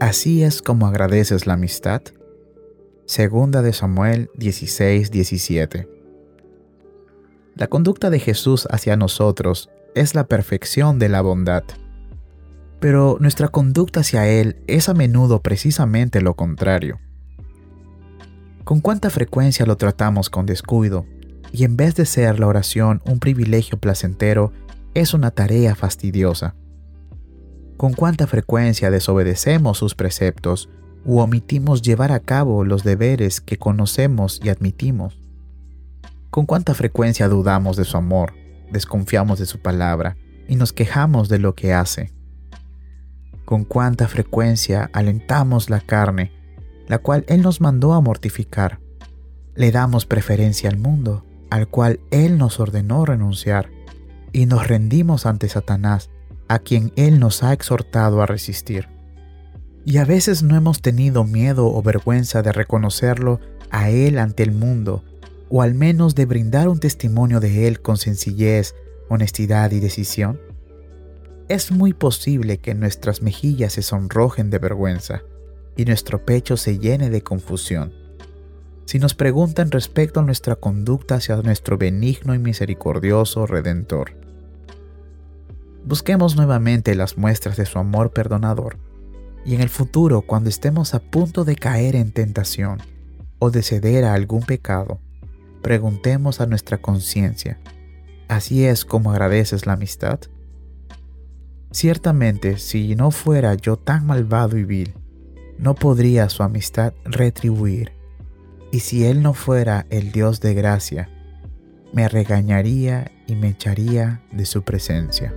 Así es como agradeces la amistad. Segunda de Samuel 16, 17. La conducta de Jesús hacia nosotros es la perfección de la bondad. Pero nuestra conducta hacia Él es a menudo precisamente lo contrario. ¿Con cuánta frecuencia lo tratamos con descuido? Y en vez de ser la oración un privilegio placentero, es una tarea fastidiosa. ¿Con cuánta frecuencia desobedecemos sus preceptos u omitimos llevar a cabo los deberes que conocemos y admitimos? ¿Con cuánta frecuencia dudamos de su amor, desconfiamos de su palabra y nos quejamos de lo que hace? ¿Con cuánta frecuencia alentamos la carne, la cual Él nos mandó a mortificar? Le damos preferencia al mundo, al cual Él nos ordenó renunciar, y nos rendimos ante Satanás, a quien Él nos ha exhortado a resistir. Y a veces no hemos tenido miedo o vergüenza de reconocerlo a Él ante el mundo, o al menos de brindar un testimonio de Él con sencillez, honestidad y decisión? Es muy posible que nuestras mejillas se sonrojen de vergüenza y nuestro pecho se llene de confusión. Si nos preguntan respecto a nuestra conducta hacia nuestro benigno y misericordioso Redentor, busquemos nuevamente las muestras de su amor perdonador y en el futuro cuando estemos a punto de caer en tentación o de ceder a algún pecado, preguntemos a nuestra conciencia, ¿así es como agradeces la amistad? Ciertamente, si no fuera yo tan malvado y vil, no podría su amistad retribuir. Y si Él no fuera el Dios de gracia, me regañaría y me echaría de su presencia.